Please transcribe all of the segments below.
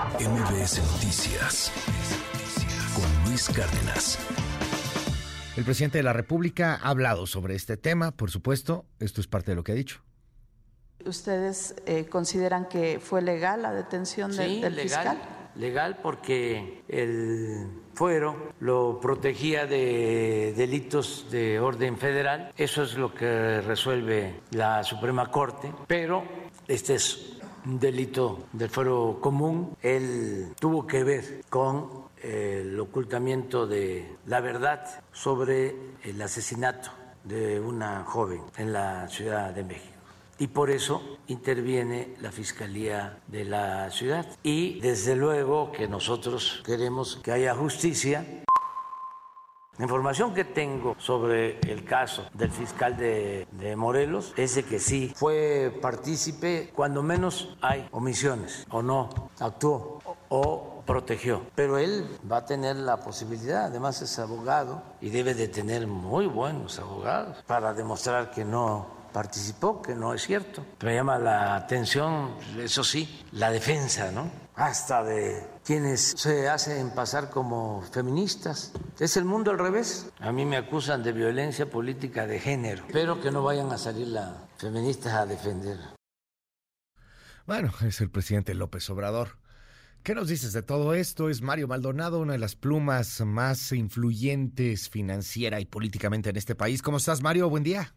MBS Noticias con Luis Cárdenas. El presidente de la República ha hablado sobre este tema, por supuesto, esto es parte de lo que ha dicho. ¿Ustedes eh, consideran que fue legal la detención del, legal, fiscal? Legal porque el fuero lo protegía de delitos de orden federal, eso es lo que resuelve la Suprema Corte, pero este es delito del fuero común, él tuvo que ver con el ocultamiento de la verdad sobre el asesinato de una joven en la Ciudad de México. Y por eso interviene la Fiscalía de la ciudad. Y desde luego que nosotros queremos que haya justicia la información que tengo sobre el caso del fiscal de, Morelos es de que sí fue partícipe, cuando menos hay omisiones, o no actuó, o protegió. Pero él va a tener la posibilidad, además es abogado y debe de tener muy buenos abogados para demostrar que no participó, que no es cierto. Me llama la atención, eso sí, la defensa, ¿no? Hasta de quienes se hacen pasar como feministas. Es el mundo al revés. A mí me acusan de violencia política de género. Espero que no vayan a salir las feministas a defender. Bueno, es el presidente López Obrador. ¿Qué nos dices de todo esto? Es Mario Maldonado, una de las plumas más influyentes financiera y políticamente en este país. ¿Cómo estás, Mario? Buen día.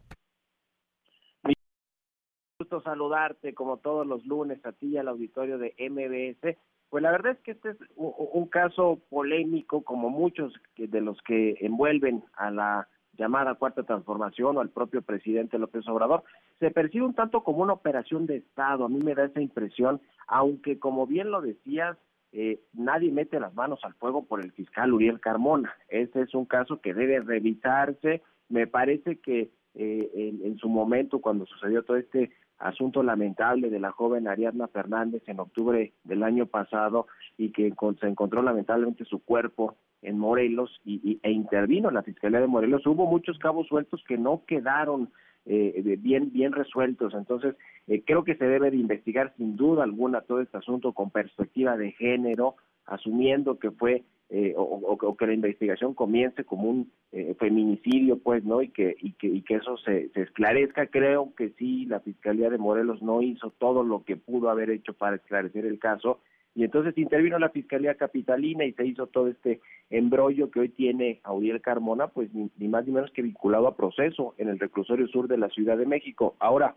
Saludarte como todos los lunes a ti y al auditorio de MBS. Pues la verdad es que este es un caso polémico como muchos de los que envuelven a la llamada cuarta transformación o al propio presidente López Obrador. Se percibe un tanto como una operación de Estado, a mí me da esa impresión, aunque como bien lo decías, eh, nadie mete las manos al fuego por el fiscal Uriel Carmona. Ese es un caso que debe revisarse. Me parece que eh, en, su momento, cuando sucedió todo este asunto lamentable de la joven Ariadna Fernández en octubre del año pasado y que se encontró lamentablemente su cuerpo en Morelos y, e intervino en la Fiscalía de Morelos. Hubo muchos cabos sueltos que no quedaron eh, bien bien resueltos. Entonces, eh, creo que se debe de investigar sin duda alguna todo este asunto con perspectiva de género, asumiendo que fue eh, o, que la investigación comience como un eh, feminicidio, pues, ¿no? Y que, y que, y que eso se, se, esclarezca. Creo que sí, la Fiscalía de Morelos no hizo todo lo que pudo haber hecho para esclarecer el caso. Y entonces intervino la Fiscalía Capitalina y se hizo todo este embrollo que hoy tiene Auriel Carmona, pues ni, ni más ni menos que vinculado a proceso en el reclusorio sur de la Ciudad de México. Ahora,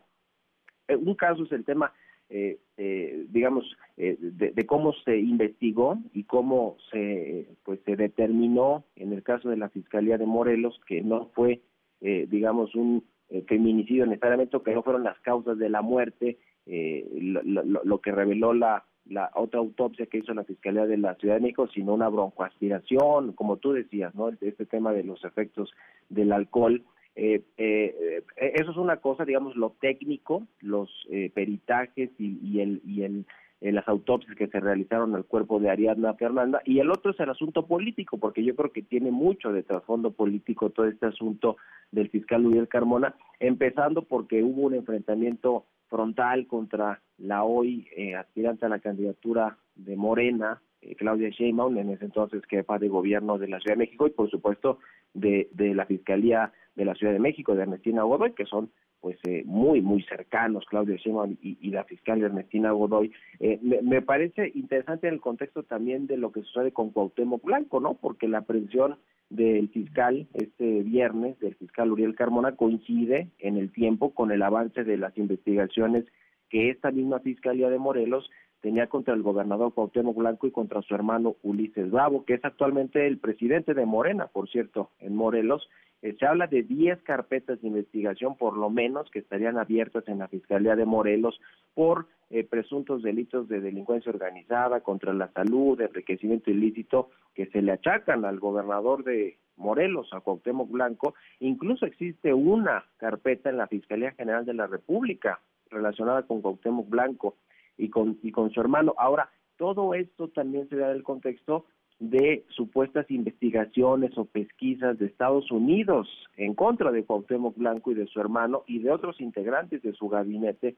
eh, un caso es el tema eh, eh, digamos, eh, de, cómo se investigó y cómo se, pues, se determinó en el caso de la Fiscalía de Morelos que no fue, eh, digamos, un feminicidio necesariamente, que no fueron las causas de la muerte, lo, lo, que reveló la, la otra autopsia que hizo la Fiscalía de la Ciudad de México, sino una broncoaspiración, como tú decías, ¿no? Este tema de los efectos del alcohol eh, eh, eso es una cosa, digamos, lo técnico, los eh, peritajes y, y, el, y el, eh, las autopsias que se realizaron al cuerpo de Ariadna Fernanda, y el otro es el asunto político, porque yo creo que tiene mucho de trasfondo político todo este asunto del fiscal Luis Carmona, empezando porque hubo un enfrentamiento frontal contra la hoy eh, aspirante a la candidatura de Morena, Claudia Sheinbaum, en ese entonces jefa de gobierno de la Ciudad de México, y por supuesto de, de la Fiscalía de la Ciudad de México, de Ernestina Godoy, que son pues eh, muy, muy cercanos, Claudio Sheinbaum y, la fiscal Ernestina Godoy. Eh, me, parece interesante en el contexto también de lo que sucede con Cuauhtémoc Blanco, ¿no? Porque la aprehensión del fiscal este viernes, del fiscal Uriel Carmona, coincide en el tiempo con el avance de las investigaciones que esta misma Fiscalía de Morelos tenía contra el gobernador Cuauhtémoc Blanco y contra su hermano Ulises Bravo, que es actualmente el presidente de Morena, por cierto, en Morelos, eh, se habla de 10 carpetas de investigación, por lo menos, que estarían abiertas en la Fiscalía de Morelos por eh, presuntos delitos de delincuencia organizada, contra la salud, enriquecimiento ilícito, que se le achacan al gobernador de Morelos, a Cuauhtémoc Blanco. Incluso existe una carpeta en la Fiscalía General de la República relacionada con Cuauhtémoc Blanco y con, y con su hermano. Ahora, todo esto también se da en el contexto de supuestas investigaciones o pesquisas de Estados Unidos en contra de Cuauhtémoc Blanco y de su hermano y de otros integrantes de su gabinete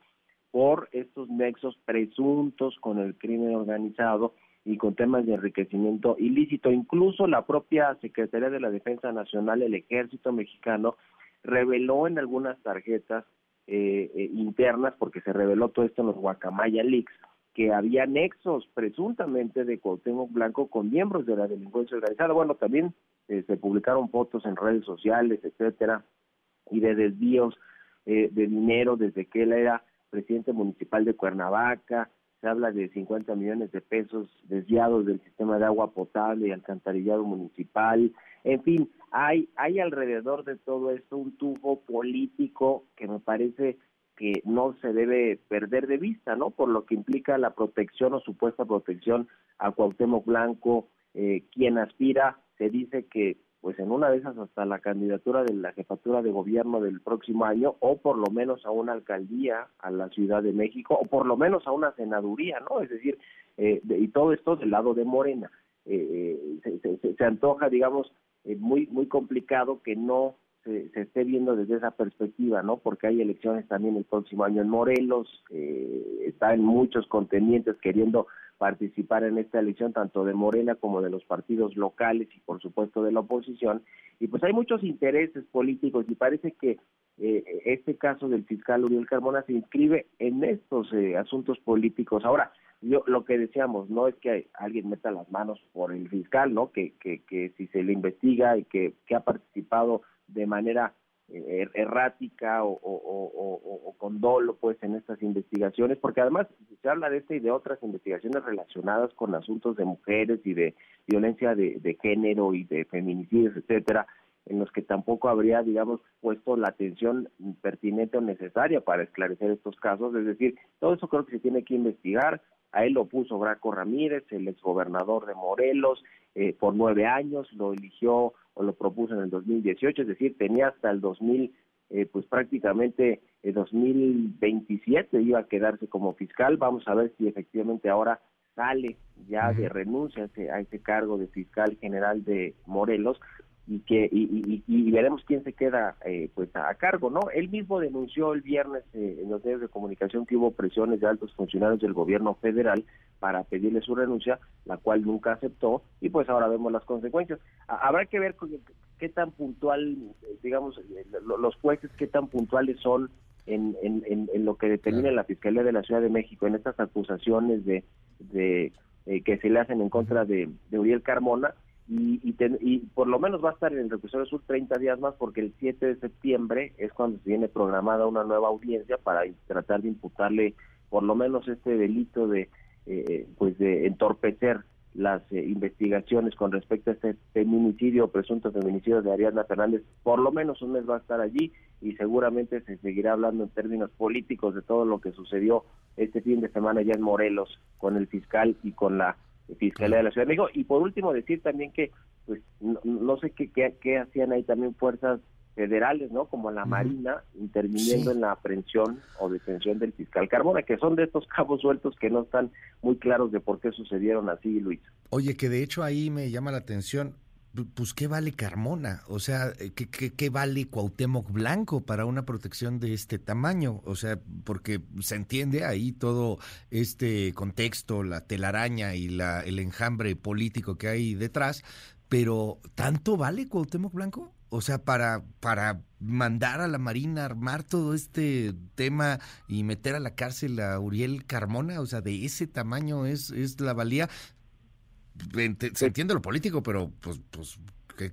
por estos nexos presuntos con el crimen organizado y con temas de enriquecimiento ilícito. Incluso la propia Secretaría de la Defensa Nacional, el Ejército Mexicano, reveló en algunas tarjetas eh, eh, internas, porque se reveló todo esto en los Guacamaya Leaks, que había nexos presuntamente de Cuauhtémoc Blanco con miembros de la delincuencia organizada. Bueno, también eh, se publicaron fotos en redes sociales, etcétera, y de desvíos de dinero desde que él era presidente municipal de Cuernavaca, se habla de 50 millones de pesos desviados del sistema de agua potable y alcantarillado municipal, en fin, hay, hay alrededor de todo esto un tubo político que me parece que no se debe perder de vista, ¿no? Por lo que implica la protección o supuesta protección a Cuauhtémoc Blanco, eh, quien aspira, se dice que pues en una de esas hasta la candidatura de la jefatura de gobierno del próximo año o por lo menos a una alcaldía a la Ciudad de México o por lo menos a una senaduría, ¿no? Es decir, eh, y todo esto del lado de Morena. Eh, se, se, antoja, digamos, eh, muy muy complicado que no se, se, esté viendo desde esa perspectiva, ¿no? Porque hay elecciones también el próximo año en Morelos, eh, está en muchos contendientes queriendo participar en esta elección, tanto de Morena como de los partidos locales y por supuesto de la oposición. Y pues hay muchos intereses políticos y parece que eh, este caso del fiscal Uriel Carmona se inscribe en estos eh, asuntos políticos. Ahora, yo lo que decíamos no es que alguien meta las manos por el fiscal, ¿no? Que, que, que si se le investiga y que, que ha participado de manera eh, er, errática o, con dolo pues en estas investigaciones porque además se habla de esta y de otras investigaciones relacionadas con asuntos de mujeres y de violencia de, de género y de feminicidios etcétera en los que tampoco habría digamos puesto la atención pertinente o necesaria para esclarecer estos casos. Es decir todo eso creo que se tiene que investigar a él lo puso Graco Ramírez, el exgobernador de Morelos, eh, por nueve años, lo eligió o lo propuso en el 2018, es decir, tenía hasta el 2000, eh, pues prácticamente el 2027 iba a quedarse como fiscal. Vamos a ver si efectivamente ahora sale ya de renuncia a ese, a ese cargo de fiscal general de Morelos y que y, y, veremos quién se queda eh, pues a, cargo no él mismo denunció el viernes eh, en los medios de comunicación que hubo presiones de altos funcionarios del gobierno federal para pedirle su renuncia la cual nunca aceptó y pues ahora vemos las consecuencias. Habrá que ver qué tan puntual digamos los jueces qué tan puntuales son en, en, lo que determina la fiscalía de la Ciudad de México en estas acusaciones de de eh, que se le hacen en contra de Uriel Carmona y, y, por lo menos va a estar en el reclusorio sur 30 días más porque el 7 de septiembre es cuando se viene programada una nueva audiencia para tratar de imputarle por lo menos este delito de eh, pues de entorpecer las eh, investigaciones con respecto a este feminicidio presunto feminicidio de Ariadna Fernández. Por lo menos un mes va a estar allí y seguramente se seguirá hablando en términos políticos de todo lo que sucedió este fin de semana ya en Morelos con el fiscal y con la Fiscalía de la Ciudad de México. Y por último, decir también que, pues, no, sé qué, qué, hacían ahí también fuerzas federales, ¿no? Como la Marina, interviniendo en la aprehensión o detención del fiscal Carmona, que son de estos cabos sueltos que no están muy claros de por qué sucedieron así, Luis. Oye, que de hecho ahí me llama la atención, pues qué vale Carmona, o sea, eh, ¿qué, qué, vale Cuauhtémoc Blanco para una protección de este tamaño, o sea, porque se entiende ahí todo este contexto, la telaraña y la, el enjambre político que hay detrás, pero ¿tanto vale Cuauhtémoc Blanco? O sea, para, para mandar a la Marina armar todo este tema y meter a la cárcel a Uriel Carmona, o sea, de ese tamaño es, es la valía se entiende lo político, pero pues, pues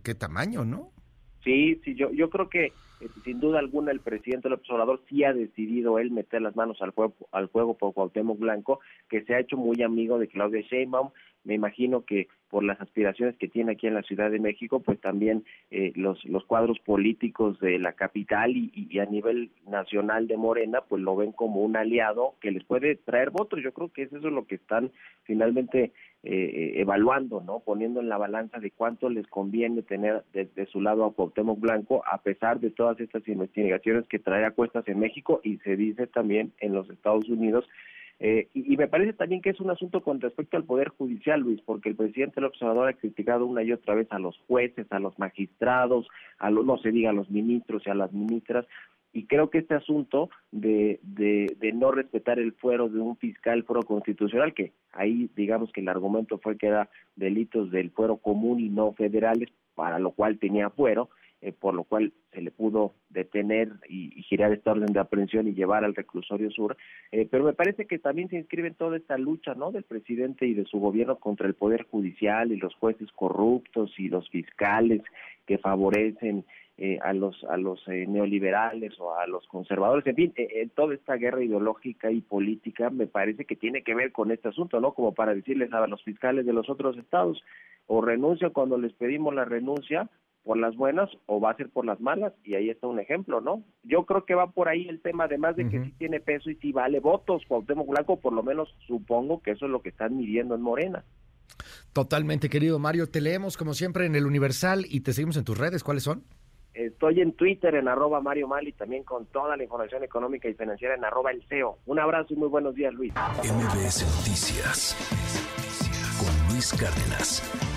¿qué, tamaño, ¿no? Sí, sí, yo, yo creo que eh, sin duda alguna el presidente López Obrador sí ha decidido él meter las manos al juego, al juego por Cuauhtémoc Blanco, que se ha hecho muy amigo de Claudia Sheinbaum. Me imagino que por las aspiraciones que tiene aquí en la Ciudad de México, pues también eh, los, los cuadros políticos de la capital y, a nivel nacional de Morena, pues lo ven como un aliado que les puede traer votos. Yo creo que eso es lo que están finalmente eh, evaluando, ¿no? Poniendo en la balanza de cuánto les conviene tener de, su lado a Cuauhtémoc Blanco, a pesar de todas estas investigaciones que trae a cuestas en México y se dice también en los Estados Unidos. Eh, y, me parece también que es un asunto con respecto al Poder Judicial, Luis, porque el presidente del observador ha criticado una y otra vez a los jueces, a los magistrados, a los, no se diga a los ministros y a las ministras, y creo que este asunto de, de, de, no respetar el fuero de un fiscal fuero constitucional, que ahí digamos que el argumento fue que era delitos del fuero común y no federales, para lo cual tenía fuero, eh, por lo cual se le pudo detener y, girar esta orden de aprehensión y llevar al reclusorio sur. Eh, pero me parece que también se inscribe en toda esta lucha ¿no? del presidente y de su gobierno contra el Poder Judicial y los jueces corruptos y los fiscales que favorecen eh, a los a los neoliberales o a los conservadores, en fin, en toda esta guerra ideológica y política me parece que tiene que ver con este asunto, ¿no? Como para decirles a los fiscales de los otros estados, o renuncia cuando les pedimos la renuncia por las buenas o va a ser por las malas y ahí está un ejemplo, ¿no? Yo creo que va por ahí el tema, además de que sí tiene peso y sí vale votos, Cuauhtémoc Blanco, por lo menos supongo que eso es lo que están midiendo en Morena. Totalmente, querido Mario, te leemos como siempre en el Universal y te seguimos en tus redes, ¿cuáles son? Estoy en Twitter en arroba Mario Mal y también con toda la información económica y financiera en arroba el CEO. Un abrazo y muy buenos días, Luis. MBS Noticias con Luis Cárdenas.